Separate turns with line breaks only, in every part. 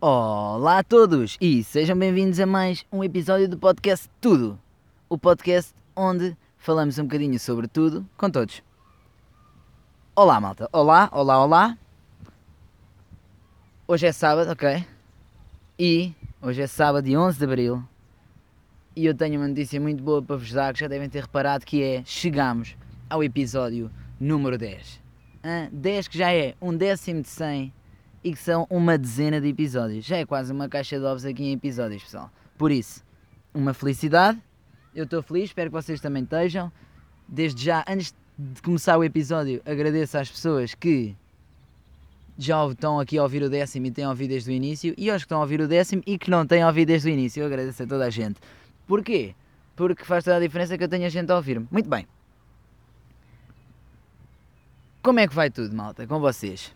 Olá a todos e sejam bem-vindos a mais um episódio do podcast Tudo. O podcast onde falamos um bocadinho sobre tudo com todos. Olá, malta. Olá, olá, olá. Hoje é sábado, ok? E hoje é sábado, dia 11 de abril. E eu tenho uma notícia muito boa para vos dar que já devem ter reparado que é chegamos ao episódio número 10. Hã? 10 que já é um décimo de 100 e que são uma dezena de episódios. Já é quase uma caixa de ovos aqui em episódios, pessoal. Por isso, uma felicidade. Eu estou feliz, espero que vocês também estejam. Desde já, antes de começar o episódio, agradeço às pessoas que já estão aqui a ouvir o décimo e têm ouvido desde o início, e aos que estão a ouvir o décimo e que não têm ouvido desde o início. Eu agradeço a toda a gente. Porquê? Porque faz toda a diferença que eu tenha gente a ouvir-me. Muito bem. Como é que vai tudo, malta? Com vocês?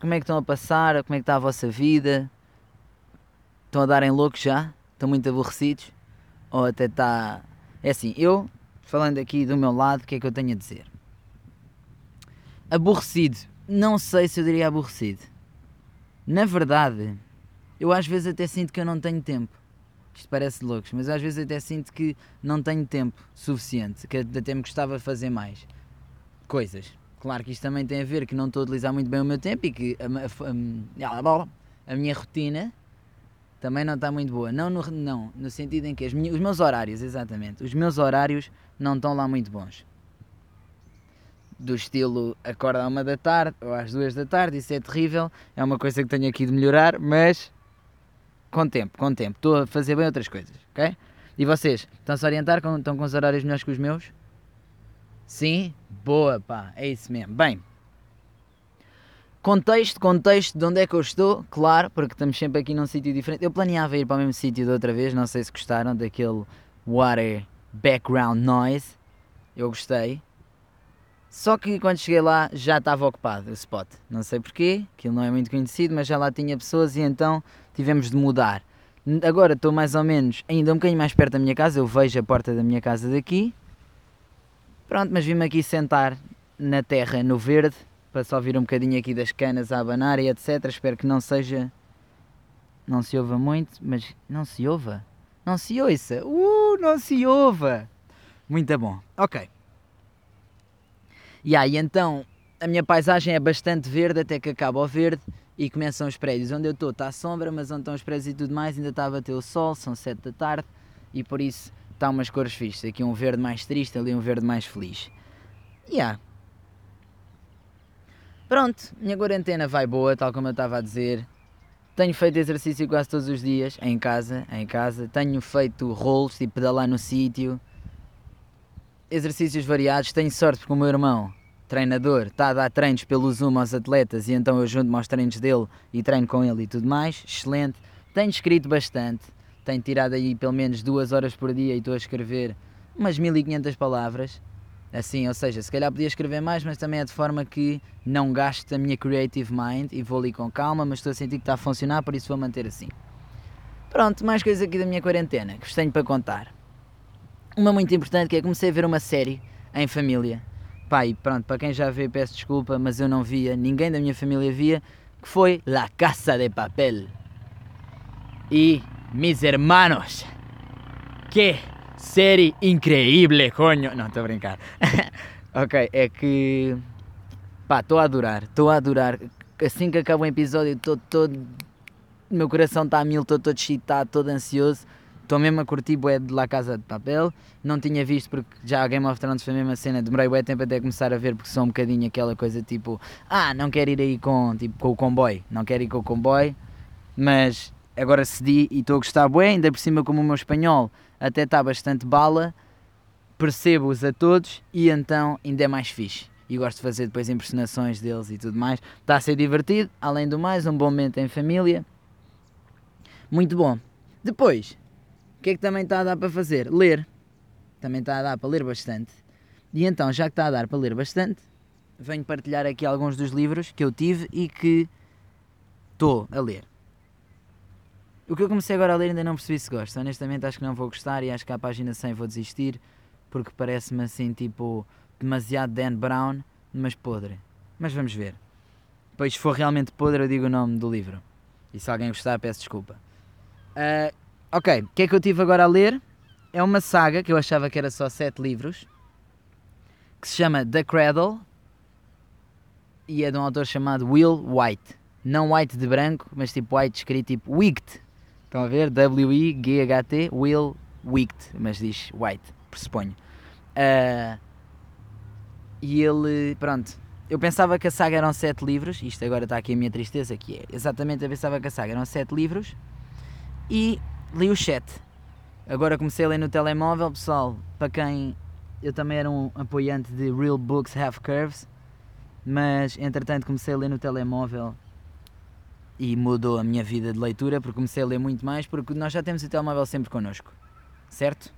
Como é que estão a passar? Como é que está a vossa vida? Estão a darem loucos já? Estão muito aborrecidos? Ou até está. É assim, eu, falando aqui do meu lado, o que é que eu tenho a dizer? Aborrecido. Não sei se eu diria aborrecido. Na verdade, eu às vezes até sinto que eu não tenho tempo. Isto parece loucos, mas às vezes até sinto que não tenho tempo suficiente, que até me gostava de fazer mais coisas. Claro que isto também tem a ver que não estou a utilizar muito bem o meu tempo e que a, a, a minha rotina também não está muito boa. Não no, não, no sentido em que as, os meus horários, exatamente, os meus horários não estão lá muito bons. Do estilo acorda à uma da tarde ou às duas da tarde, isso é terrível, é uma coisa que tenho aqui de melhorar, mas com tempo, com tempo. Estou a fazer bem outras coisas, ok? E vocês, estão-se a orientar? Estão com os horários melhores que os meus? Sim? Boa, pá, é isso mesmo. Bem, contexto, contexto de onde é que eu estou, claro, porque estamos sempre aqui num sítio diferente. Eu planeava ir para o mesmo sítio da outra vez, não sei se gostaram daquele water background noise. Eu gostei. Só que quando cheguei lá já estava ocupado o spot. Não sei porquê, aquilo não é muito conhecido, mas já lá tinha pessoas e então tivemos de mudar. Agora estou mais ou menos ainda um bocadinho mais perto da minha casa, eu vejo a porta da minha casa daqui Pronto, mas vim-me aqui sentar na terra, no verde, para só ouvir um bocadinho aqui das canas a abanar e etc. Espero que não seja. Não se ouva muito, mas não se ouva. Não se ouça. Uh, não se ouva. Muito bom. Ok. E aí então a minha paisagem é bastante verde até que acaba o verde e começam os prédios. Onde eu estou está sombra, mas onde estão os prédios e tudo mais ainda está a bater o sol, são 7 da tarde e por isso está umas cores fixas. Aqui um verde mais triste, ali um verde mais feliz. E yeah. Pronto, minha quarentena vai boa, tal como eu estava a dizer. Tenho feito exercício quase todos os dias, em casa, em casa. Tenho feito rolos, tipo pedalar no sítio. Exercícios variados. Tenho sorte porque o meu irmão, treinador, está a dar treinos pelo Zoom aos atletas e então eu junto-me aos treinos dele e treino com ele e tudo mais. Excelente. Tenho escrito bastante tenho tirado aí pelo menos duas horas por dia e estou a escrever umas 1500 palavras. Assim, ou seja, se calhar podia escrever mais, mas também é de forma que não gaste a minha creative mind e vou ali com calma, mas estou a sentir que está a funcionar, por isso vou manter assim. Pronto, mais coisas aqui da minha quarentena que vos tenho para contar. Uma muito importante que é comecei a ver uma série em família. Pai, pronto, para quem já vê peço desculpa, mas eu não via, ninguém da minha família via, que foi La Casa de Papel. E mis hermanos. Que série increíble, coño. Não, estou a brincar. ok, é que. Pá, estou a adorar, estou a adorar. Assim que acaba o episódio, estou todo. Meu coração está a mil, estou todo excitado, todo ansioso. Estou mesmo a curtir bué de La Casa de Papel. Não tinha visto porque já Game of Thrones foi a mesma cena. Demorei bué tempo até começar a ver porque sou um bocadinho aquela coisa tipo... Ah, não quero ir aí com, tipo, com o comboio. Não quero ir com o comboio. Mas agora cedi e estou a gostar bem, ainda por cima como o meu espanhol até está bastante bala, percebo-os a todos e então ainda é mais fixe. E gosto de fazer depois impressionações deles e tudo mais. Está a ser divertido, além do mais, um bom momento em família. Muito bom. Depois, o que é que também está a dar para fazer? Ler. Também está a dar para ler bastante. E então, já que está a dar para ler bastante, venho partilhar aqui alguns dos livros que eu tive e que estou a ler. O que eu comecei agora a ler ainda não percebi se gosto. Honestamente acho que não vou gostar e acho que à página 100 vou desistir porque parece-me assim tipo demasiado Dan Brown, mas podre. Mas vamos ver. Depois se for realmente podre eu digo o nome do livro. E se alguém gostar, peço desculpa. Uh, ok, o que é que eu tive agora a ler? É uma saga que eu achava que era só sete livros, que se chama The Cradle e é de um autor chamado Will White. Não White de branco, mas tipo White escrito tipo Wicht. Estão a ver? W-I-G-H-T, Will Wicht, mas diz White, pressuponho. Uh, e ele, pronto, eu pensava que a saga eram sete livros, isto agora está aqui a minha tristeza, que é exatamente, eu pensava que a saga eram sete livros e li os sete. Agora comecei a ler no telemóvel, pessoal, para quem eu também era um apoiante de Real Books Have Curves, mas entretanto comecei a ler no telemóvel e mudou a minha vida de leitura porque comecei a ler muito mais porque nós já temos o telemóvel sempre connosco, certo?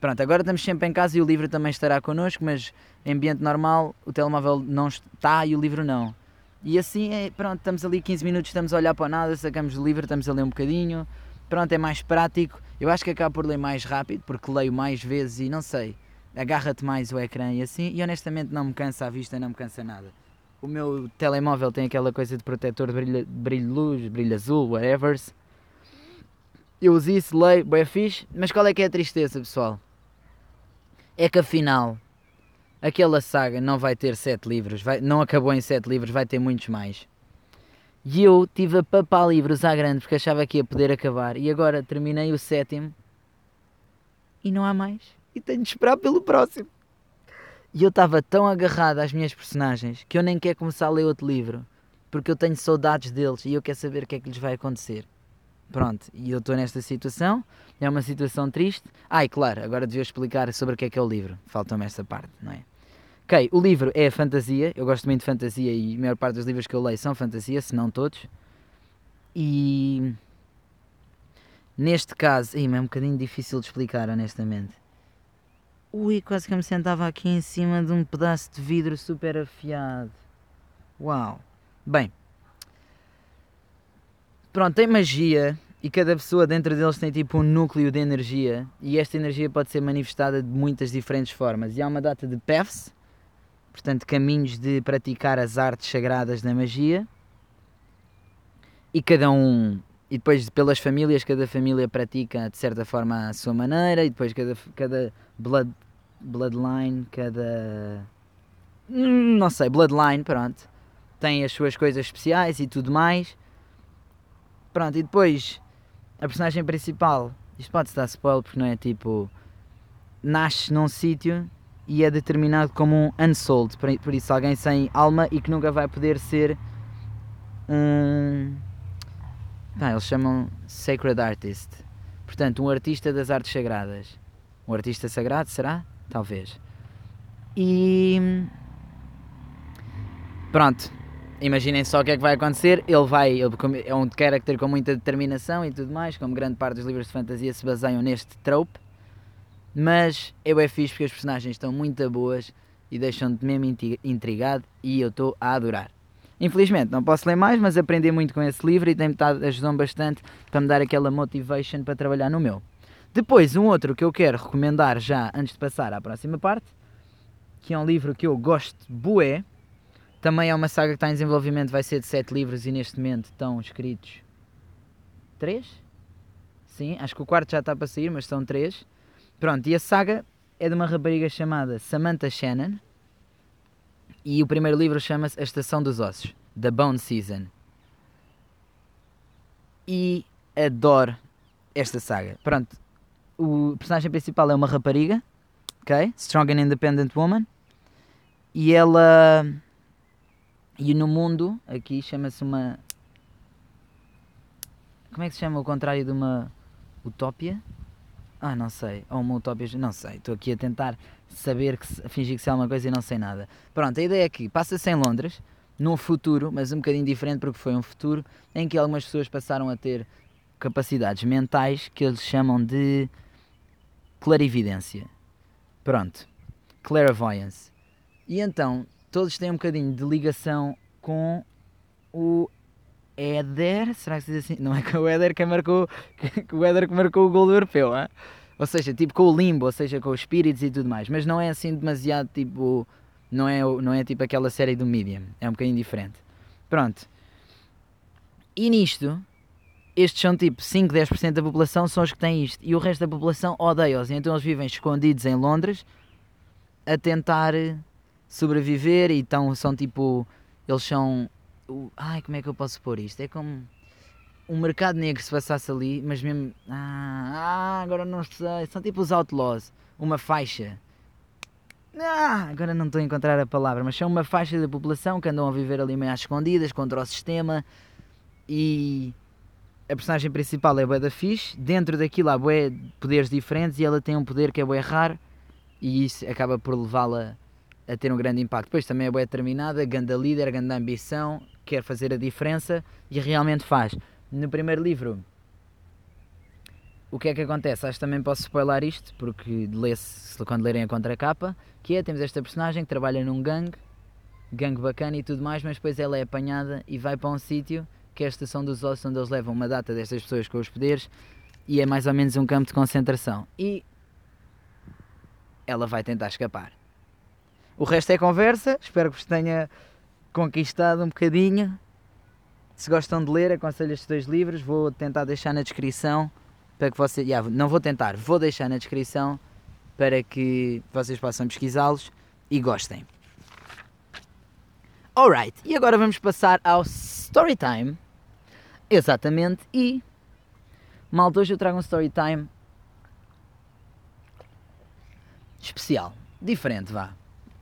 Pronto, agora estamos sempre em casa e o livro também estará connosco, mas em ambiente normal o telemóvel não está e o livro não. E assim, é, pronto, estamos ali 15 minutos, estamos a olhar para nada, sacamos o livro, estamos a ler um bocadinho, pronto, é mais prático. Eu acho que acabo por ler mais rápido porque leio mais vezes e não sei agarra-te mais o ecrã e assim, e honestamente não me cansa a vista, não me cansa nada. O meu telemóvel tem aquela coisa de protetor de brilho, brilho luz, brilho azul, whatever. Eu uso isso, leio, bem fixe, mas qual é que é a tristeza, pessoal? É que afinal, aquela saga não vai ter sete livros, vai, não acabou em sete livros, vai ter muitos mais. E eu tive a papar livros à grande porque achava que ia poder acabar, e agora terminei o sétimo e não há mais e tenho de esperar pelo próximo. E eu estava tão agarrado às minhas personagens que eu nem quero começar a ler outro livro porque eu tenho saudades deles e eu quero saber o que é que lhes vai acontecer. Pronto, e eu estou nesta situação, é uma situação triste. Ah, e claro, agora devia explicar sobre o que é que é o livro, falta-me essa parte, não é? Ok, o livro é fantasia, eu gosto muito de fantasia e a maior parte dos livros que eu leio são fantasia, se não todos. E neste caso, aí, é um bocadinho difícil de explicar, honestamente. Ui, quase que eu me sentava aqui em cima de um pedaço de vidro super afiado. Uau! Bem, pronto, tem magia e cada pessoa dentro deles tem tipo um núcleo de energia e esta energia pode ser manifestada de muitas diferentes formas. E há uma data de paths, portanto, caminhos de praticar as artes sagradas da magia. E cada um e depois pelas famílias, cada família pratica de certa forma a sua maneira, e depois cada, cada blood, bloodline, cada. Não sei, bloodline, pronto. Tem as suas coisas especiais e tudo mais. Pronto, e depois a personagem principal, isto pode-se dar spoiler porque não é tipo. Nasce num sítio e é determinado como um unsold, por isso alguém sem alma e que nunca vai poder ser um Eles chamam Sacred Artist. Portanto, um artista das artes sagradas. Um artista sagrado, será? Talvez. E. Pronto. Imaginem só o que é que vai acontecer. Ele vai. Ele é um character com muita determinação e tudo mais, como grande parte dos livros de fantasia se baseiam neste trope. Mas eu é fixe porque as personagens estão muito boas e deixam-te mesmo intrigado e eu estou a adorar. Infelizmente não posso ler mais, mas aprendi muito com esse livro e tem-me ajudou bastante para me dar aquela motivation para trabalhar no meu. Depois, um outro que eu quero recomendar já antes de passar à próxima parte, que é um livro que eu gosto bué, também é uma saga que está em desenvolvimento, vai ser de 7 livros e neste momento estão escritos 3? Sim, acho que o quarto já está para sair, mas são 3. Pronto, e a saga é de uma rapariga chamada Samantha Shannon, e o primeiro livro chama-se A Estação dos Ossos, The Bone Season. E adoro esta saga. Pronto, o personagem principal é uma rapariga, ok? Strong and Independent Woman. E ela. E no mundo, aqui chama-se uma. Como é que se chama o contrário de uma utopia? Ah, não sei. Ou uma utopia. Não sei. Estou aqui a tentar saber que fingir que sei alguma coisa e não sei nada. Pronto, a ideia é que passa-se em Londres, num futuro, mas um bocadinho diferente porque foi um futuro em que algumas pessoas passaram a ter capacidades mentais que eles chamam de clarividência. Pronto. Clairvoyance. E então, todos têm um bocadinho de ligação com o Éder, será que se diz assim? Não é que o Éder que marcou, que o Éder que marcou o gol do europeu, hein? Ou seja, tipo com o limbo, ou seja, com os espíritos e tudo mais, mas não é assim demasiado tipo, não é, não é tipo aquela série do Medium, é um bocadinho diferente. Pronto. E nisto, estes são tipo 5, 10% da população são os que têm isto. E o resto da população odeia-os. Então eles vivem escondidos em Londres a tentar sobreviver e então são tipo. Eles são. Ai, como é que eu posso pôr isto? É como um mercado negro se passasse ali, mas mesmo. Ah, ah, agora não sei. São tipo os outlaws. Uma faixa. Ah, agora não estou a encontrar a palavra, mas são uma faixa da população que andam a viver ali meio às escondidas contra o sistema e a personagem principal é bué da fixe, dentro daquilo há bué poderes diferentes e ela tem um poder que é bué raro e isso acaba por levá-la a ter um grande impacto. Depois também é bué determinada, ganda líder, ganda ambição, quer fazer a diferença e realmente faz. No primeiro livro, o que é que acontece? Acho que também posso spoiler isto, porque lê-se quando lerem a contracapa, que é, temos esta personagem que trabalha num gangue, gangue bacana e tudo mais, mas depois ela é apanhada e vai para um sítio que é a Estação dos Ossos, onde eles levam uma data destas pessoas com os poderes e é mais ou menos um campo de concentração. E ela vai tentar escapar. O resto é conversa, espero que vos tenha conquistado um bocadinho. Se gostam de ler, aconselho estes dois livros, vou tentar deixar na descrição para que vocês. Yeah, não vou tentar, vou deixar na descrição para que vocês possam pesquisá-los e gostem. Alright, e agora vamos passar ao Storytime Exatamente, e malta, hoje eu trago um story time especial, diferente, vá.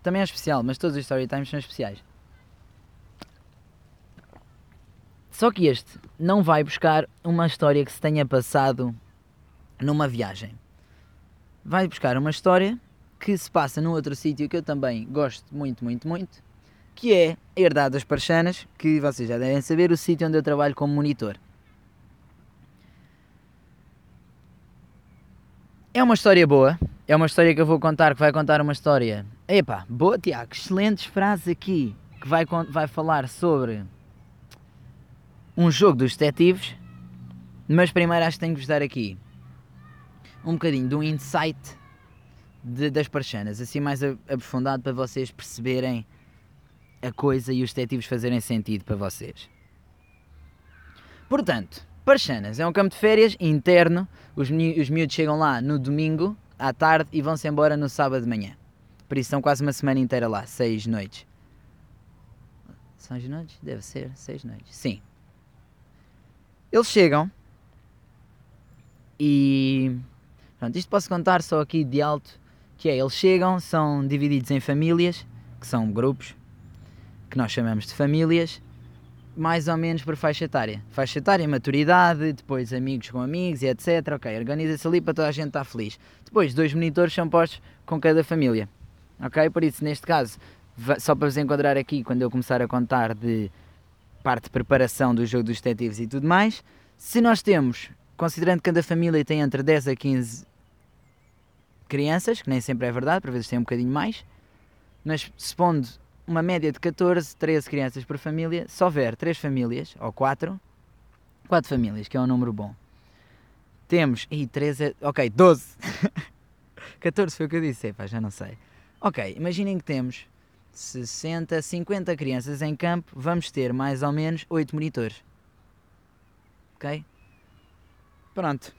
Também é especial, mas todos os story times são especiais. Só que este não vai buscar uma história que se tenha passado numa viagem. Vai buscar uma história que se passa num outro sítio que eu também gosto muito, muito, muito, que é Herdade das Parchanas, que vocês já devem saber, o sítio onde eu trabalho como monitor. É uma história boa, é uma história que eu vou contar, que vai contar uma história. Epá, boa Tiago, excelentes frases aqui, que vai, vai falar sobre um jogo dos detetives, mas primeiro acho que tenho que vos dar aqui um bocadinho de um insight de, das parchanas, assim mais aprofundado para vocês perceberem a coisa e os detetives fazerem sentido para vocês. Portanto, Parchanas é um campo de férias interno, os, os miúdos chegam lá no domingo à tarde e vão-se embora no sábado de manhã. Por isso são quase uma semana inteira lá, seis noites. Seis noites? Deve ser, seis noites. Sim. Eles chegam e. Pronto, isto posso contar só aqui de alto, que é, eles chegam, são divididos em famílias, que são grupos, que nós chamamos de famílias, mais ou menos por faixa etária. Faixa etária, maturidade, depois amigos com amigos e etc. Ok, organiza-se ali para toda a gente estar feliz. Depois, dois monitores são postos com cada família. Ok? Por isso, neste caso, só para vos enquadrar aqui, quando eu começar a contar de parte de preparação do jogo dos detetives e tudo mais, se nós temos, considerando que cada família tem entre 10 a 15 crianças, que nem sempre é verdade, por vezes tem um bocadinho mais, mas supondo uma média de 14, 13 crianças por família, se houver 3 famílias, ou 4, 4 famílias, que é um número bom. Temos, e 13, é, ok, 12. 14 foi o que eu disse, pá, já não sei. Ok, imaginem que temos 60, 50 crianças em campo, vamos ter mais ou menos 8 monitores. Ok? Pronto.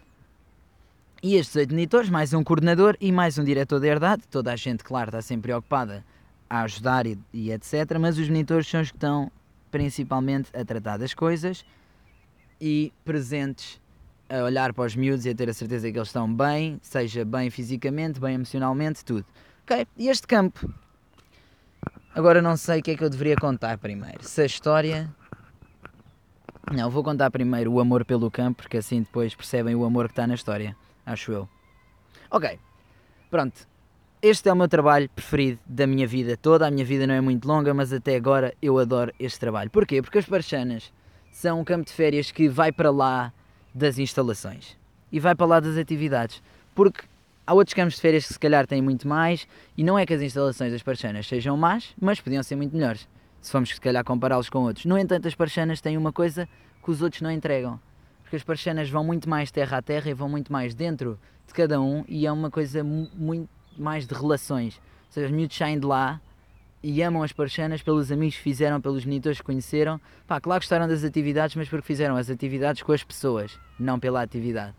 E estes 8 monitores, mais um coordenador e mais um diretor de herdade, toda a gente, claro, está sempre preocupada a ajudar e, e, etc. Mas os monitores são os que estão principalmente a tratar das coisas e presentes a olhar para os miúdos e a ter a certeza que eles estão bem, seja bem fisicamente, bem emocionalmente, tudo. Ok? E este campo. Agora não sei o que é que eu deveria contar primeiro. Se a história. Não, vou contar primeiro o amor pelo campo, porque assim depois percebem o amor que está na história. Acho eu. Ok. Pronto. Este é o meu trabalho preferido da minha vida toda. A minha vida não é muito longa, mas até agora eu adoro este trabalho. Porquê? Porque as Parchanas são um campo de férias que vai para lá das instalações e vai para lá das atividades. Porque há outros campos de férias que se calhar têm muito mais e não é que as instalações das Parchanas sejam más, mas podiam ser muito melhores. Se formos se calhar compará-los com outros. No entanto, as Parchanas têm uma coisa que os outros não entregam. Porque as Parchanas vão muito mais terra a terra e vão muito mais dentro de cada um e é uma coisa muito mais de relações. Ou seja, os miúdos saem de lá e amam as parchanas pelos amigos que fizeram, pelos monitores que conheceram. Pá, claro gostaram das atividades, mas porque fizeram as atividades com as pessoas, não pela atividade.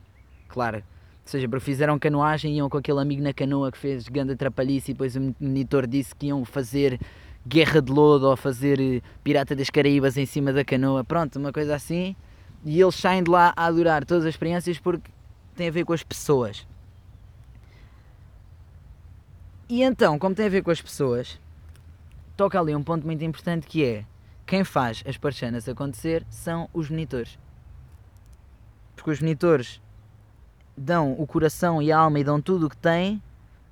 Claro. Seja, porque fizeram canoagem, iam com aquele amigo na canoa que fez ganda trapalhice e depois o monitor disse que iam fazer guerra de lodo ou fazer eh, pirata das Caraíbas em cima da canoa. Pronto, uma coisa assim. E eles saem de lá a adorar todas as experiências porque tem a ver com as pessoas. E então, como tem a ver com as pessoas, toca ali um ponto muito importante que é quem faz as parchanas acontecer são os monitores. Porque os monitores dão o coração e a alma e dão tudo o que têm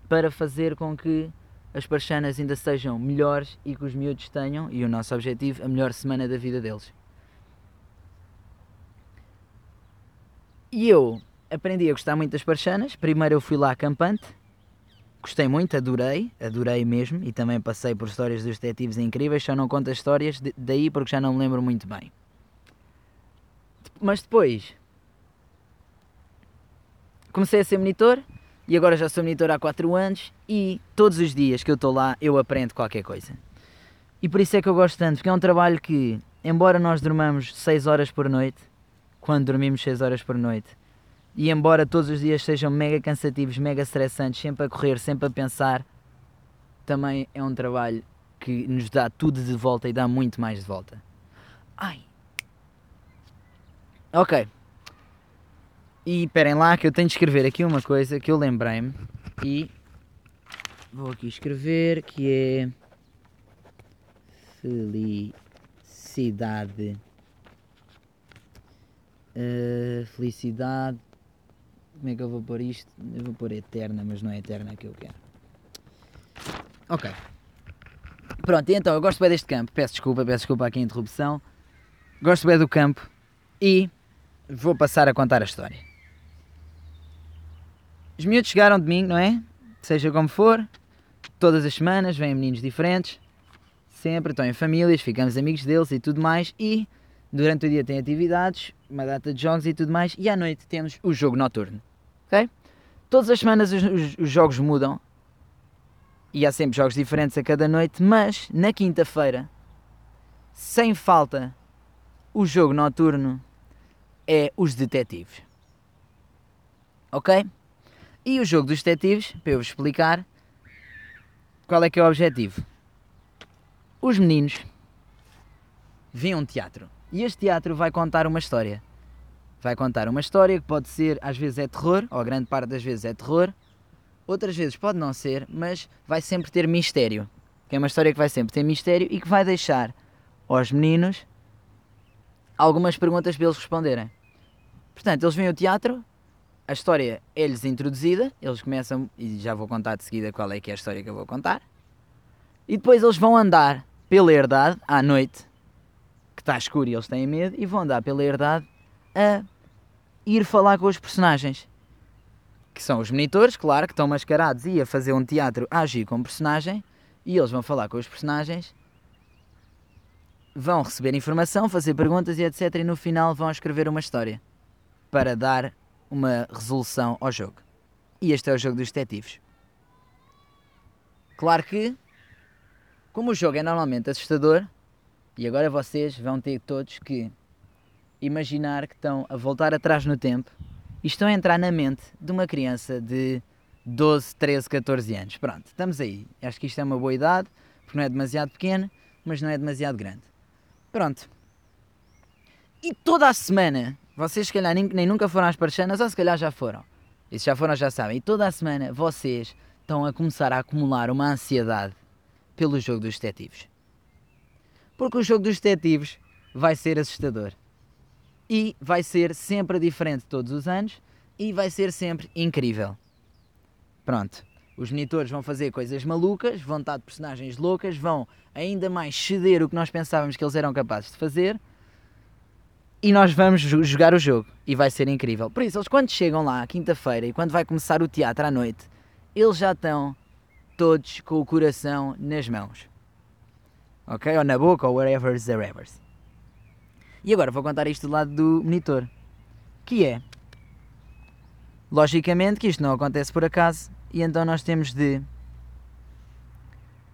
para fazer com que as parchanas ainda sejam melhores e que os miúdos tenham, e o nosso objetivo, a melhor semana da vida deles. E eu aprendi a gostar muito das parchanas. Primeiro eu fui lá acampante, gostei muito, adorei, adorei mesmo, e também passei por histórias dos detetives incríveis, só não conto as histórias daí porque já não me lembro muito bem. Mas depois comecei a ser monitor e agora já sou monitor há 4 anos e todos os dias que eu estou lá eu aprendo qualquer coisa. E por isso é que eu gosto tanto, porque é um trabalho que, embora nós dormamos 6 horas por noite, quando dormimos 6 horas por noite, e embora todos os dias sejam mega cansativos, mega estressantes, sempre a correr, sempre a pensar, também é um trabalho que nos dá tudo de volta e dá muito mais de volta. Ai. Ok. E esperem lá que eu tenho de escrever aqui uma coisa que eu lembrei-me e vou aqui escrever que é felicidade. Uh, felicidade como é que eu vou pôr isto? Eu vou pôr eterna, mas não é eterna que eu quero. Ok. Pronto, então eu gosto bem deste campo. Peço desculpa, peço desculpa aqui a interrupção. Gosto bem do campo e vou passar a contar a história. Os miúdos chegaram mim, não é? Seja como for, todas as semanas vêm meninos diferentes, sempre estão em famílias, ficamos amigos deles e tudo mais. E durante o dia tem atividades, uma data de jogos e tudo mais, e à noite temos o jogo noturno. Ok? Todas as semanas os, os, os jogos mudam e há sempre jogos diferentes a cada noite, mas na quinta-feira, sem falta, o jogo noturno é os detetives. Ok? E o jogo dos detetives, para eu vos explicar, qual é que é o objetivo? Os meninos vêm um teatro e este teatro vai contar uma história. Vai contar uma história que pode ser, às vezes é terror, ou a grande parte das vezes é terror, outras vezes pode não ser, mas vai sempre ter mistério. Que é uma história que vai sempre ter mistério e que vai deixar aos meninos algumas perguntas para eles responderem. Portanto, eles vêm ao teatro, a história é-lhes introduzida, eles começam, e já vou contar de seguida qual é que é a história que eu vou contar, e depois eles vão andar pela herdade à noite está escuro e eles têm medo e vão andar pela herdade a ir falar com os personagens. Que são os monitores, claro, que estão mascarados e a fazer um teatro a agir com personagem. E eles vão falar com os personagens, vão receber informação, fazer perguntas e etc. E no final vão escrever uma história para dar uma resolução ao jogo. E este é o jogo dos detetives. Claro que, como o jogo é normalmente assustador, e agora vocês vão ter todos que imaginar que estão a voltar atrás no tempo e estão a entrar na mente de uma criança de 12, 13, 14 anos. Pronto, estamos aí. Acho que isto é uma boa idade, porque não é demasiado pequeno, mas não é demasiado grande. Pronto. E toda a semana, vocês se calhar nem, nem nunca foram às parchanas, ou se calhar já foram. E se já foram, já sabem. E toda a semana vocês estão a começar a acumular uma ansiedade pelo jogo dos detetives. Porque o jogo dos detetives vai ser assustador. E vai ser sempre diferente todos os anos e vai ser sempre incrível. Pronto. Os monitores vão fazer coisas malucas, vão estar de personagens loucas, vão ainda mais ceder o que nós pensávamos que eles eram capazes de fazer e nós vamos jogar o jogo e vai ser incrível. Por isso, eles quando chegam lá, quinta-feira, e quando vai começar o teatro à noite, eles já estão todos com o coração nas mãos ok? Ou na boca, ou wherever the revers. E agora vou contar isto do lado do monitor, que é, logicamente que isto não acontece por acaso, e então nós temos de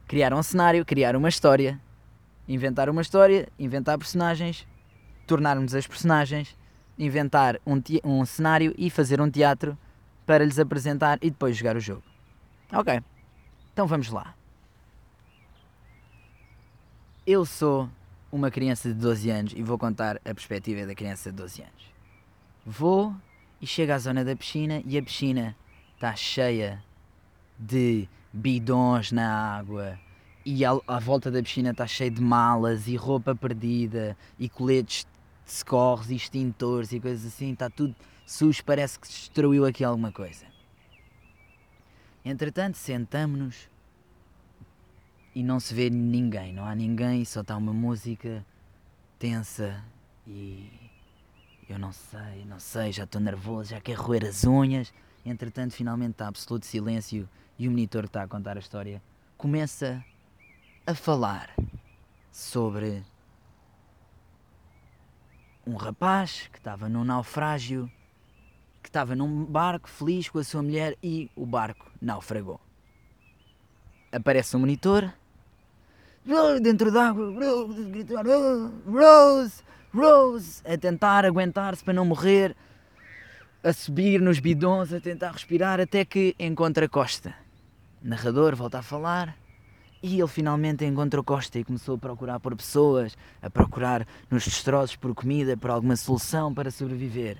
criar um cenário, criar uma história, inventar uma história, inventar personagens, tornarmos as personagens, inventar um, um cenário e fazer um teatro para lhes apresentar e depois jogar o jogo. Ok, então vamos lá. Eu sou uma criança de 12 anos e vou contar a perspectiva da criança de 12 anos. Vou e chego à zona da piscina e a piscina está cheia de bidons na água e à, volta da piscina está cheia de malas e roupa perdida e coletes socorros e extintores e coisas assim, está tudo sujo, parece que destruiu aqui alguma coisa. Entretanto, sentamos-nos e não se vê ninguém, não há ninguém, só está uma música tensa e eu não sei, não sei, já estou nervoso, já quero roer as unhas. Entretanto, finalmente está absoluto silêncio e o monitor está a contar a história começa a falar sobre um rapaz que estava num naufrágio, que estava num barco feliz com a sua mulher e o barco naufragou. Aparece um monitor dentro d'água, Rose, Rose, a tentar aguentar-se para não morrer, a subir nos bidões, a tentar respirar, até que encontra Costa. O narrador volta a falar e ele finalmente encontrou Costa e começou a procurar por pessoas, a procurar nos destroços por comida, por alguma solução para sobreviver.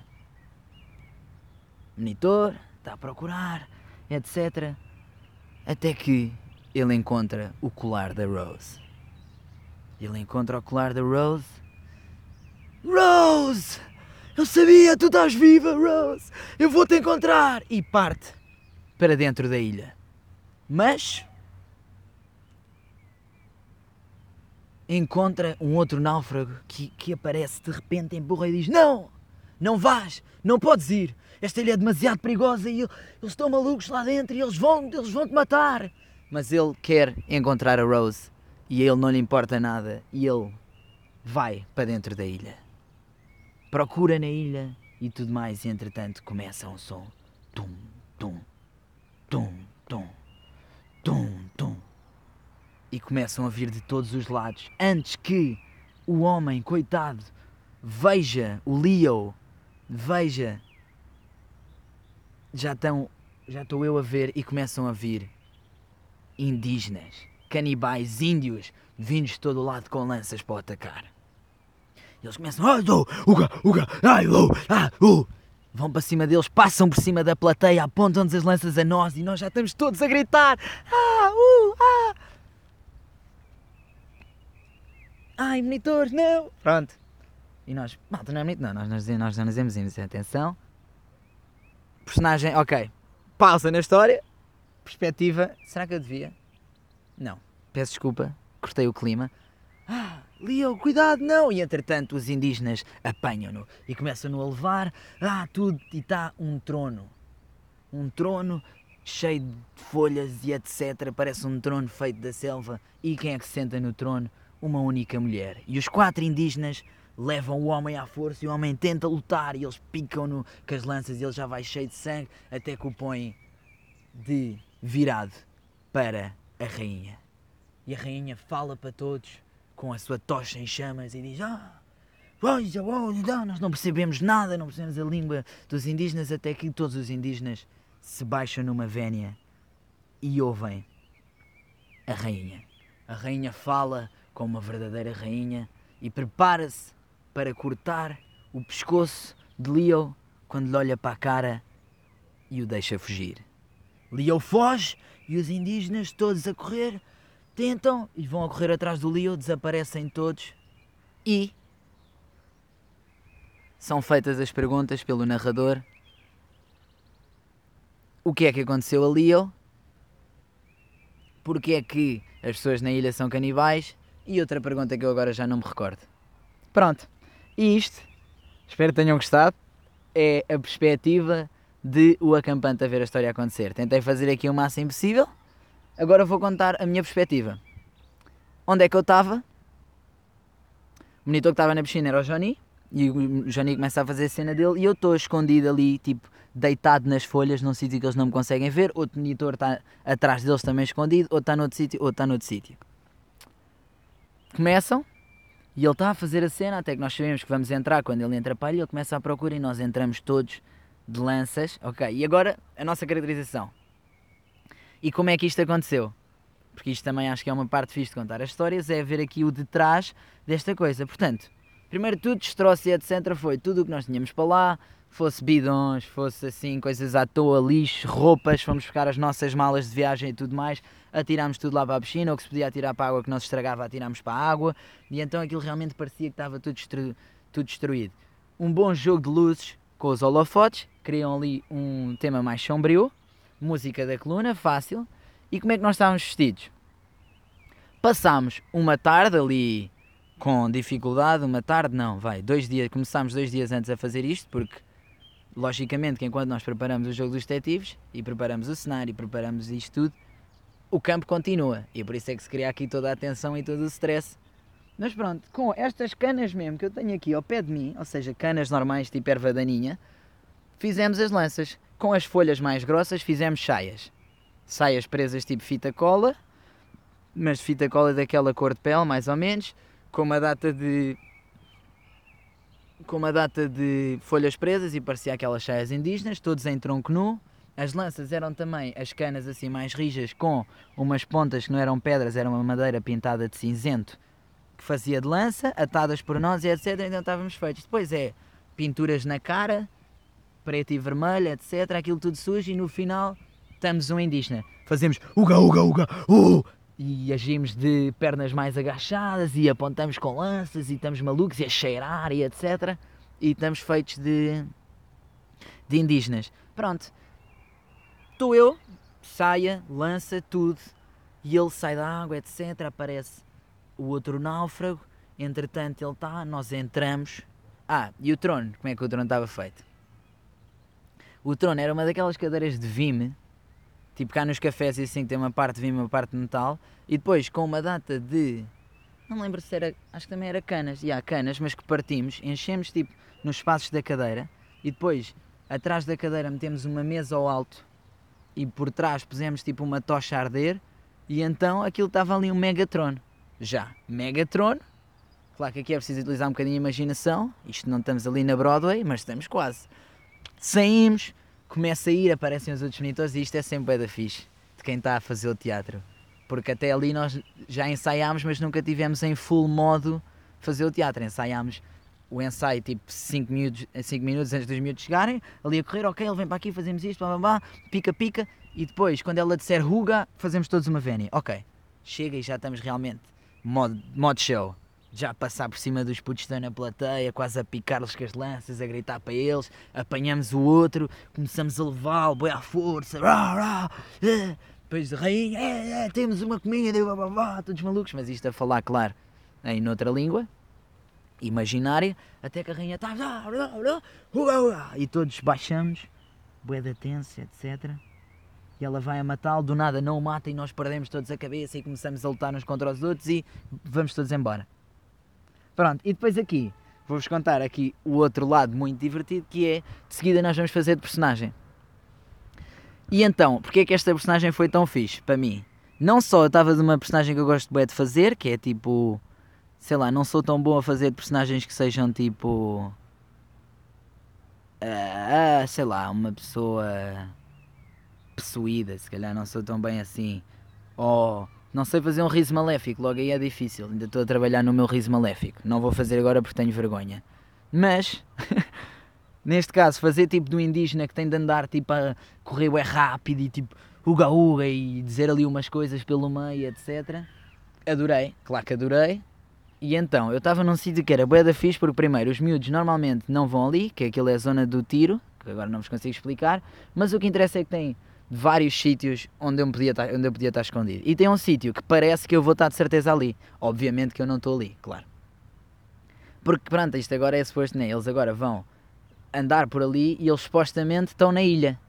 Monitor, está a procurar, etc. Até que ele encontra o colar da Rose. Ele encontra o colar da Rose. Rose! Eu sabia, tu estás viva, Rose! Eu vou te encontrar! E parte para dentro da ilha. Mas encontra um outro náufrago que, que aparece de repente, empurra e diz: Não! Não vás! Não podes ir! Esta ilha é demasiado perigosa e eles estão malucos lá dentro e eles vão, eles vão te matar! mas ele quer encontrar a Rose e a ele não lhe importa nada e ele vai para dentro da ilha. Procura na ilha e tudo mais, e entretanto começa um som. Tum, tum, tum, tum, tum, tum. E começam a vir de todos os lados. Antes que o homem, coitado, veja o Leo, veja. Já estão. Já estou eu a ver e começam a vir indígenas, canibais índios, vindos de todo o lado com lanças para atacar. Eles começam. uga, uga, ai, ah. Vão para cima deles, passam por cima da plateia, apontam-nos as lanças a nós e nós já estamos todos a gritar. Ah, uh, ah. Ai, monitor, não! Pronto. E nós, malta, não é bonito, não, nós, nós, nós já nos dizemos atenção. Personagem, ok. Pausa na história perspectiva, será que eu devia? Não. Peço desculpa, cortei o clima. Ah, Leo, cuidado, não! E entretanto os indígenas apanham-no e começam-no a levar. Ah, tudo, e está um trono. Um trono cheio de folhas e etc. Parece um trono feito da selva. E quem é que se senta no trono? Uma única mulher. E os quatro indígenas levam o homem à força e o homem tenta lutar e eles picam-no com as lanças e ele já vai cheio de sangue até que o põem de virado para a rainha. E a rainha fala para todos com a sua tocha em chamas e diz: Ah, nós não percebemos nada, não percebemos a língua dos indígenas, até que todos os indígenas se baixam numa vénia e ouvem a rainha. A rainha fala como uma verdadeira rainha e prepara-se para cortar o pescoço de Leo quando lhe olha para a cara e o deixa fugir. Leo foge e os indígenas, todos a correr, tentam e vão a correr atrás do Leo, desaparecem todos e são feitas as perguntas pelo narrador. O que é que aconteceu a Leo? Porque é que as pessoas na ilha são canibais? E outra pergunta que eu agora já não me recordo. Pronto. E isto, espero que tenham gostado, é a perspectiva de o acampante a ver a história acontecer. Tentei fazer aqui o máximo possível. Agora vou contar a minha perspectiva. Onde é que eu estava? O monitor que estava na piscina era o Johnny. E o Johnny começa a fazer a cena dele e eu estou escondido ali, tipo, deitado nas folhas num sítio que eles não me conseguem ver, outro monitor está atrás deles também escondido, outro está noutro sítio, outro está noutro sítio. Começam e ele está a fazer a cena até que nós sabemos que vamos entrar. Quando ele entra para ali, ele começa a procurar e nós entramos todos de lanças. Ok, e agora a nossa caracterização. E como é que isto aconteceu? Porque isto também acho que é uma parte fixe de contar as histórias, é ver aqui o detrás desta coisa. Portanto, primeiro tudo, destroço e etc. foi tudo o que nós tínhamos para lá, fosse bidons, fosse assim, coisas à toa, lixo, roupas, fomos buscar as nossas malas de viagem e tudo mais, atirámos tudo lá para a piscina, o que se podia atirar para a água que não se estragava, atirámos para a água, e então aquilo realmente parecia que estava tudo, destru tudo destruído. Um bom jogo de luzes com os holofotes, criam ali um tema mais sombrio, música da coluna, fácil, e como é que nós estávamos vestidos? Passámos uma tarde ali com dificuldade, uma tarde, não, vai, dois dias, começámos dois dias antes a fazer isto, porque logicamente que enquanto nós preparamos o jogo dos detetives e preparamos o cenário e preparamos isto tudo, o campo continua. E por isso é que se cria aqui toda a atenção e todo o stress. Mas pronto, com estas canas mesmo que eu tenho aqui ao pé de mim, ou seja, canas normais tipo erva daninha, fizemos as lanças. Com as folhas mais grossas fizemos saias. Saias presas tipo fita cola, mas fita cola daquela cor de pele, mais ou menos, com uma data de com uma data de folhas presas e parecia aquelas cheias indígenas, todos em tronco nu. As lanças eram também as canas assim mais rijas com umas pontas que não eram pedras, era uma madeira pintada de cinzento que fazia de lança, atadas por nós e etc. Então estávamos feitos. Depois é pinturas na cara, preto e vermelho, etc. Aquilo tudo sujo e no final estamos um indígena. Fazemos uga uga uga uh! E agimos de pernas mais agachadas e apontamos com lanças e estamos malucos e a cheirar e etc. E estamos feitos de, de indígenas. Pronto. Estou eu, saia, lança, tudo. E ele sai da água, etc. Aparece o outro náufrago. Entretanto, ele está, nós entramos. Ah, e o trono? Como é que o trono estava feito? O trono era uma daquelas cadeiras de vime Tipo cá nos cafés e assim tem uma parte de vinho, uma parte de metal. E depois com uma data de. Não lembro se era. Acho que também era canas. E há canas, mas que partimos, enchemos tipo nos espaços da cadeira. E depois atrás da cadeira metemos uma mesa ao alto. E por trás pusemos tipo uma tocha a arder. E então aquilo estava ali um Megatron. Já, Megatron. Claro que aqui é preciso utilizar um bocadinho de imaginação. Isto não estamos ali na Broadway, mas estamos quase. Saímos, começa a ir, aparecem os outros monitores e isto é sempre da fixe de quem está a fazer o teatro. Porque até ali nós já ensaiámos, mas nunca tivemos em full modo fazer o teatro. Ensaiámos o ensaio tipo 5 minutos, cinco minutos antes dos miúdos chegarem, ali a correr, ok, ele vem para aqui, fazemos isto, blá, blá, blá, pica, pica, e depois, quando ela disser ruga, fazemos todos uma vénia. Ok, chega e já estamos realmente modo, modo show já a passar por cima dos putos que estão na plateia, quase a picar-lhes com as lanças, a gritar para eles, apanhamos o outro, começamos a levá-lo, boi à força, rá, rá, é. depois de rainha, é, é, temos uma comida, blá, blá, blá, todos malucos, mas isto a falar, claro, em noutra língua, imaginária, até que a rainha está, e todos baixamos, bué da tensa, etc., e ela vai a matá-lo, do nada não o mata e nós perdemos todos a cabeça e começamos a lutar uns contra os outros e vamos todos embora. Pronto, e depois aqui, vou-vos contar aqui o outro lado muito divertido que é, de seguida nós vamos fazer de personagem. E então, porque é que esta personagem foi tão fixe para mim? Não só eu estava de uma personagem que eu gosto bem de fazer, que é tipo, sei lá, não sou tão bom a fazer de personagens que sejam tipo, uh, sei lá, uma pessoa possuída, se calhar não sou tão bem assim, ou não sei fazer um riso maléfico, logo aí é difícil. Ainda estou a trabalhar no meu riso maléfico. Não vou fazer agora porque tenho vergonha. Mas, neste caso, fazer tipo do indígena que tem de andar tipo a correr é rápido e tipo uga uga e dizer ali umas coisas pelo meio, etc. Adorei, claro que adorei. E então, eu estava num sítio que era bué da fixe, porque primeiro os miúdos normalmente não vão ali, que aquilo é a zona do tiro, que agora não vos consigo explicar, mas o que interessa é que tem vários sítios onde eu, podia estar, onde eu podia estar escondido. E tem um sítio que parece que eu vou estar de certeza ali. Obviamente que eu não estou ali, claro. Porque pronto, isto agora é suposto, né? Eles agora vão andar por ali e eles supostamente estão na ilha.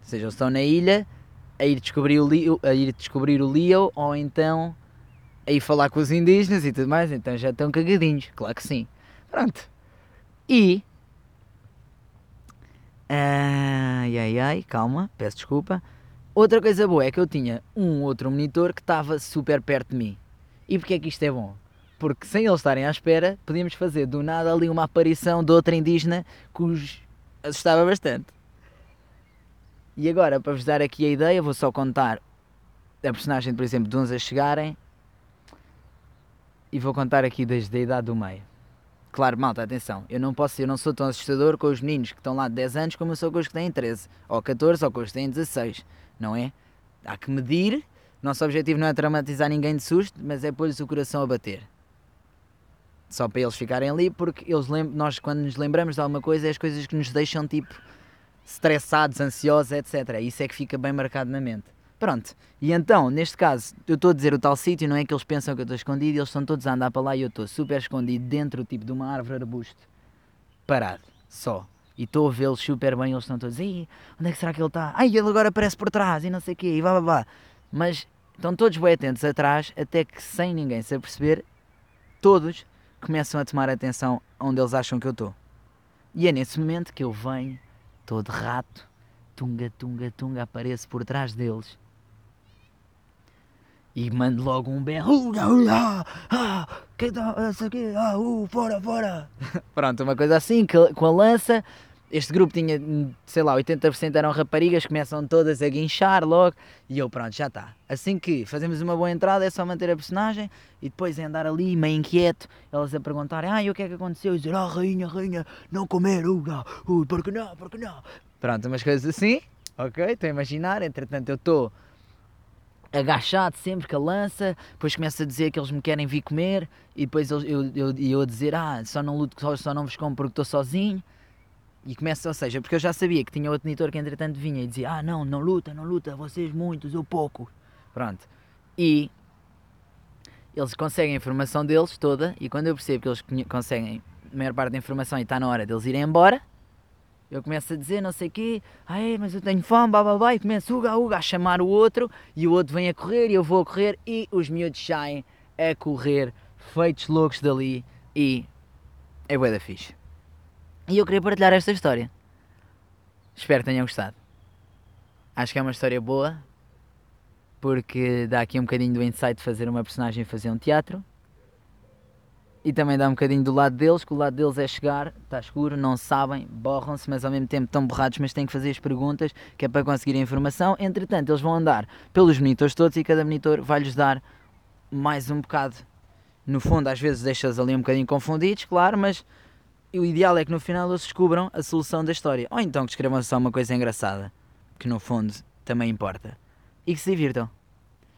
Ou seja, eles estão na ilha a ir descobrir o Leo, a ir descobrir o Leo ou então a ir falar com os indígenas e tudo mais. Então já estão cagadinhos, claro que sim. Pronto. E. Uh, ai, ai, calma, peço desculpa. Outra coisa boa é que eu tinha um outro monitor que estava super perto de mim. E porquê é que isto é bom? Porque sem eles estarem à espera, podíamos fazer do nada ali uma aparição de outra indígena que os assustava bastante. E agora, para vos dar aqui a ideia, vou só contar a personagem, por exemplo, de uns a chegarem e vou contar aqui desde a idade do meio. Claro, malta, atenção, eu não posso, eu não sou tão assustador com os meninos que estão lá de 10 anos como eu sou com os que têm 13, ou 14, ou com os que têm 16, não é? Há que medir, nosso objetivo não é traumatizar ninguém de susto, mas é pôr-lhes o coração a bater. Só para eles ficarem ali, porque eles nós quando nos lembramos de alguma coisa é as coisas que nos deixam tipo estressados, ansiosos, etc. Isso é que fica bem marcado na mente. Pronto, e então, neste caso, eu estou a dizer o tal sítio, não é que eles pensam que eu estou escondido, eles estão todos a andar para lá e eu estou super escondido dentro tipo de uma árvore arbusto, parado, só. E estou a vê-los super bem, eles estão todos, Ih, onde é que será que ele está? Ai, ele agora aparece por trás e não sei o quê, e vá, vá, vá. Mas estão todos bem atentos atrás, até que sem ninguém se aperceber, todos começam a tomar atenção onde eles acham que eu estou. E é nesse momento que eu venho, todo rato, tunga, tunga, tunga, apareço por trás deles e mando logo um berro. Ah, que tá, aqui, ah, uh, fora, fora. Pronto, uma coisa assim, com a lança. Este grupo tinha, sei lá, 80% eram raparigas, começam todas a guinchar logo. E eu, pronto, já está. Assim que fazemos uma boa entrada, é só manter a personagem e depois é andar ali, meio inquieto, elas a perguntarem: ah, e o que é que aconteceu? E dizer: ah, rainha, rainha, não comer, uh, uh, porque não, porque não. Pronto, umas coisas assim, ok? Estou a imaginar. Entretanto, eu estou agachado sempre com a lança, depois começa a dizer que eles me querem vir comer e depois eu, eu, eu, eu a dizer, ah, só não luto, só, só não vos como porque estou sozinho. E começa, ou seja, porque eu já sabia que tinha outro monitor que entretanto vinha e dizia, ah não, não luta, não luta, vocês muitos, eu pouco. Pronto. E eles conseguem a informação deles toda e quando eu percebo que eles conseguem a maior parte da informação e está na hora deles irem embora, eu começo a dizer não sei o quê, ai, mas eu tenho fome, babá, e começo uga, uga, a chamar o outro, e o outro vem a correr, e eu vou a correr, e os miúdos saem a correr, feitos loucos dali, e é bué da fixe. E eu queria partilhar esta história. Espero que tenham gostado. Acho que é uma história boa, porque dá aqui um bocadinho do insight de fazer uma personagem fazer um teatro e também dá um bocadinho do lado deles, que o lado deles é chegar, está escuro, não sabem, borram-se, mas ao mesmo tempo estão borrados, mas têm que fazer as perguntas, que é para conseguir a informação. Entretanto, eles vão andar pelos monitores todos e cada monitor vai-lhes dar mais um bocado. No fundo, às vezes deixas ali um bocadinho confundidos, claro, mas o ideal é que no final eles descubram a solução da história. Ou então que escrevam só uma coisa engraçada, que no fundo também importa. E que se divirtam.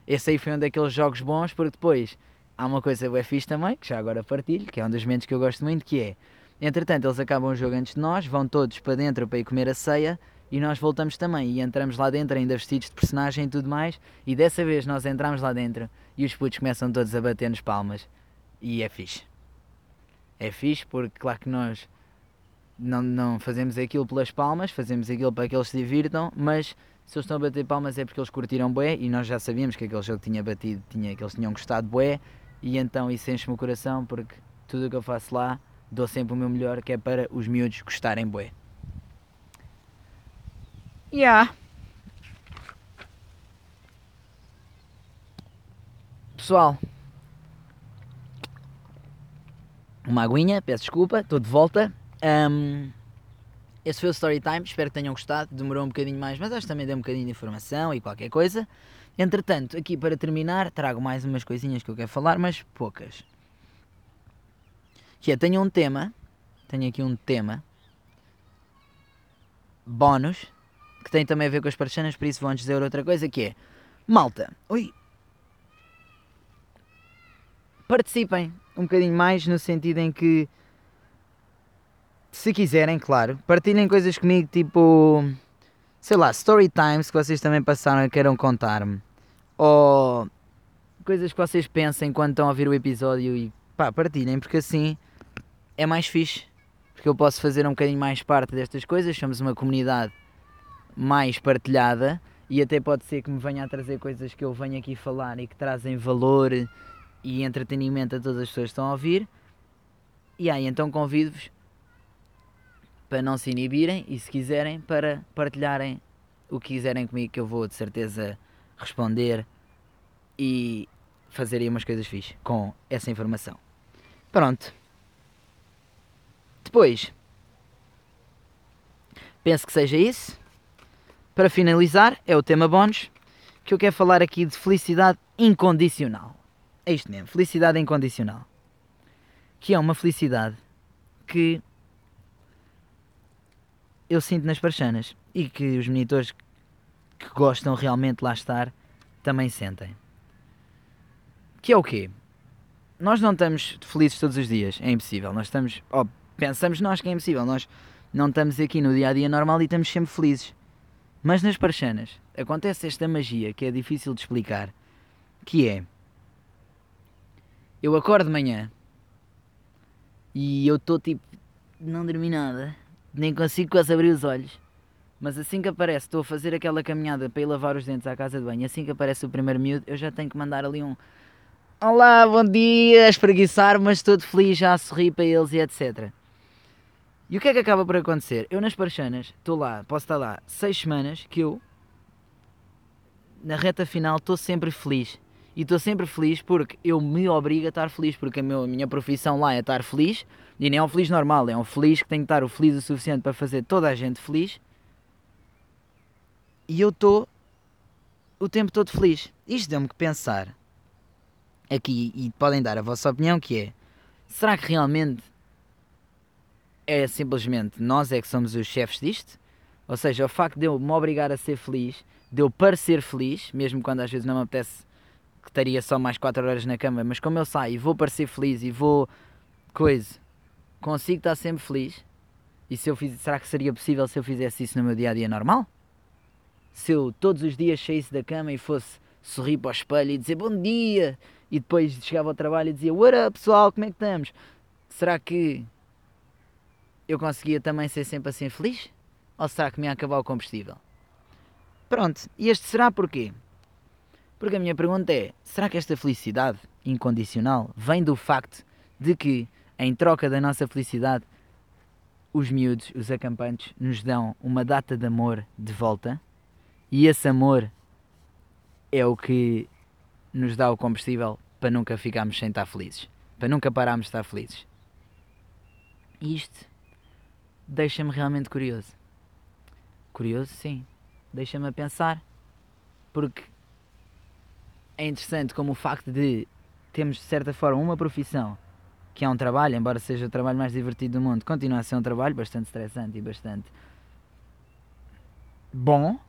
Esse aí foi um daqueles jogos bons, porque depois há uma coisa bem fixe também, que já agora partilho, que é um dos momentos que eu gosto muito, que é, entretanto, eles acabam o jogo antes de nós, vão todos para dentro para ir comer a ceia, e nós voltamos também, e entramos lá dentro ainda vestidos de personagem e tudo mais, e dessa vez nós entramos lá dentro, e os putos começam todos a bater-nos palmas, e é fixe. É fixe porque, claro que nós não, não fazemos aquilo pelas palmas, fazemos aquilo para que eles se divirtam, mas se eles estão a bater palmas é porque eles curtiram bué e nós já sabíamos que aquele jogo tinha batido, tinha, que eles tinham gostado bué e então isso enche-me o coração porque tudo o que eu faço lá dou sempre o meu melhor que é para os miúdos gostarem bué. Yeah. Pessoal, uma aguinha, peço desculpa, estou de volta. Um, esse foi o Story Time, espero que tenham gostado. Demorou um bocadinho mais, mas acho que também deu um bocadinho de informação e qualquer coisa. Entretanto, aqui para terminar, trago mais umas coisinhas que eu quero falar, mas poucas. Que é, tenho um tema, tenho aqui um tema, bónus, que tem também a ver com as parchanas, por isso vou antes dizer outra coisa, que é, malta, ui, participem um bocadinho mais, no sentido em que, se quiserem, claro, partilhem coisas comigo, tipo, sei lá, story times que vocês também passaram e queiram contar-me ou coisas que vocês pensem quando estão a ouvir o episódio e pá, partilhem, porque assim é mais fixe. Porque eu posso fazer um bocadinho mais parte destas coisas, somos uma comunidade mais partilhada e até pode ser que me venha a trazer coisas que eu venho aqui falar e que trazem valor e entretenimento a todas as pessoas que estão a ouvir. E aí, então convido-vos para não se inibirem e, se quiserem, para partilharem o que quiserem comigo, que eu vou de certeza responder e fazer aí umas coisas fixe com essa informação. Pronto. Depois, penso que seja isso. Para finalizar, é o tema bónus que eu quero falar aqui de felicidade incondicional. É isto mesmo, felicidade incondicional. Que é uma felicidade que eu sinto nas parchanas e que os monitores que gostam realmente de lá estar também sentem. Que é o quê? Nós não estamos felizes todos os dias, é impossível. Nós estamos, oh, pensamos nós que é impossível. Nós não estamos aqui no dia a dia normal e estamos sempre felizes. Mas nas parchanas acontece esta magia que é difícil de explicar, que é eu acordo de manhã e eu estou tipo não dormi nada, nem consigo quase abrir os olhos. Mas assim que aparece, estou a fazer aquela caminhada para ir lavar os dentes à casa de banho, assim que aparece o primeiro miúdo, eu já tenho que mandar ali um Olá, bom dia, espreguiçar, mas todo feliz, já a sorrir para eles e etc. E o que é que acaba por acontecer? Eu nas parchanas, estou lá, posso estar lá seis semanas que eu, na reta final, estou sempre feliz. E estou sempre feliz porque eu me obrigo a estar feliz, porque a minha profissão lá é estar feliz, e nem é um feliz normal, é um feliz que tem que estar o feliz o suficiente para fazer toda a gente feliz. E eu estou o tempo todo feliz. Isto deu-me que pensar aqui e podem dar a vossa opinião que é será que realmente é simplesmente nós é que somos os chefes disto? Ou seja, o facto de eu me obrigar a ser feliz, de eu parecer feliz, mesmo quando às vezes não me apetece que estaria só mais 4 horas na cama, mas como eu saio e vou parecer feliz e vou coisa, consigo estar sempre feliz. E se eu fiz, será que seria possível se eu fizesse isso no meu dia a dia normal? Se eu todos os dias saísse da cama e fosse sorrir para o espelho e dizer bom dia, e depois chegava ao trabalho e dizia What up pessoal, como é que estamos? Será que eu conseguia também ser sempre assim feliz? Ou será que me ia acabar o combustível? Pronto, e este será porquê? Porque a minha pergunta é: será que esta felicidade incondicional vem do facto de que, em troca da nossa felicidade, os miúdos, os acampantes, nos dão uma data de amor de volta? E esse amor é o que nos dá o combustível para nunca ficarmos sem estar felizes, para nunca pararmos de estar felizes. Isto deixa-me realmente curioso. Curioso, sim. Deixa-me a pensar, porque é interessante como o facto de termos, de certa forma, uma profissão que é um trabalho, embora seja o trabalho mais divertido do mundo, continua a ser um trabalho bastante estressante e bastante bom.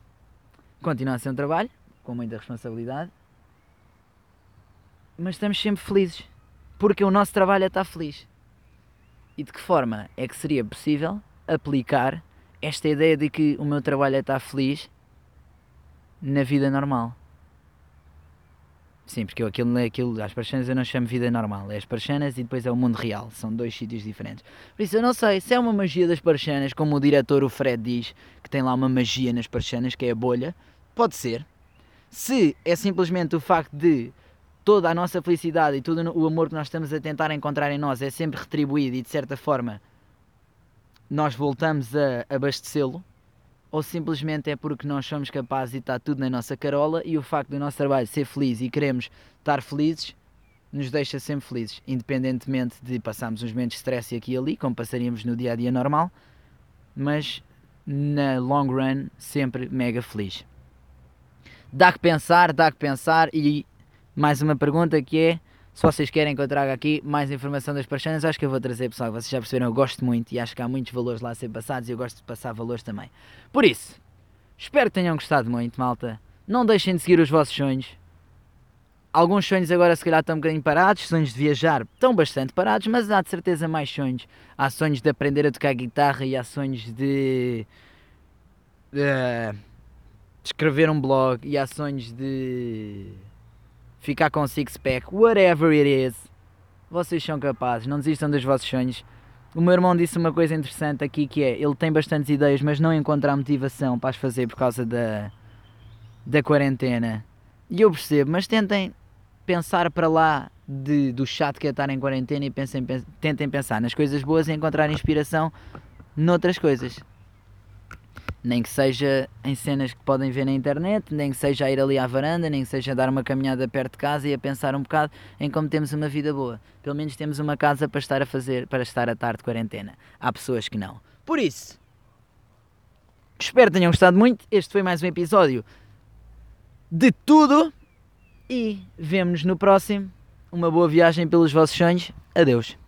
Continua a ser um trabalho com muita responsabilidade, mas estamos sempre felizes porque o nosso trabalho é estar feliz. E de que forma é que seria possível aplicar esta ideia de que o meu trabalho é estar feliz na vida normal? Sim, porque aquilo, aquilo, as parchanas eu não chamo vida normal, é as parchanas e depois é o mundo real, são dois sítios diferentes. Por isso eu não sei se é uma magia das parchanas, como o diretor, o Fred, diz, que tem lá uma magia nas parchanas, que é a bolha, pode ser. Se é simplesmente o facto de toda a nossa felicidade e todo o amor que nós estamos a tentar encontrar em nós é sempre retribuído e de certa forma nós voltamos a abastecê-lo, ou simplesmente é porque nós somos capazes e está tudo na nossa carola e o facto do nosso trabalho ser feliz e queremos estar felizes nos deixa sempre felizes, independentemente de passarmos uns momentos de stress aqui e ali, como passaríamos no dia a dia normal, mas na long run sempre mega feliz. Dá que pensar, dá que pensar e mais uma pergunta que é se vocês querem que eu traga aqui mais informação das parchanas, acho que eu vou trazer, pessoal. Vocês já perceberam, eu gosto muito e acho que há muitos valores lá a ser passados e eu gosto de passar valores também. Por isso, espero que tenham gostado muito, malta. Não deixem de seguir os vossos sonhos. Alguns sonhos agora se calhar estão um bocadinho parados, sonhos de viajar estão bastante parados, mas há de certeza mais sonhos. Há sonhos de aprender a tocar guitarra e há sonhos de, de, de escrever um blog e há sonhos de ficar com six-pack, whatever it is. Vocês são capazes, não desistam dos vossos sonhos. O meu irmão disse uma coisa interessante aqui que é, ele tem bastantes ideias, mas não encontra a motivação para as fazer por causa da, da quarentena. E eu percebo, mas tentem pensar para lá de, do chato que é estar em quarentena e pensem, tentem pensar nas coisas boas e encontrar inspiração noutras coisas. Nem que seja em cenas que podem ver na internet, nem que seja a ir ali à varanda, nem que seja dar uma caminhada perto de casa e a pensar um bocado em como temos uma vida boa. Pelo menos temos uma casa para estar a fazer, para estar a tarde de quarentena. Há pessoas que não. Por isso, espero que tenham gostado muito. Este foi mais um episódio de tudo e vemo-nos no próximo. Uma boa viagem pelos vossos sonhos. Adeus.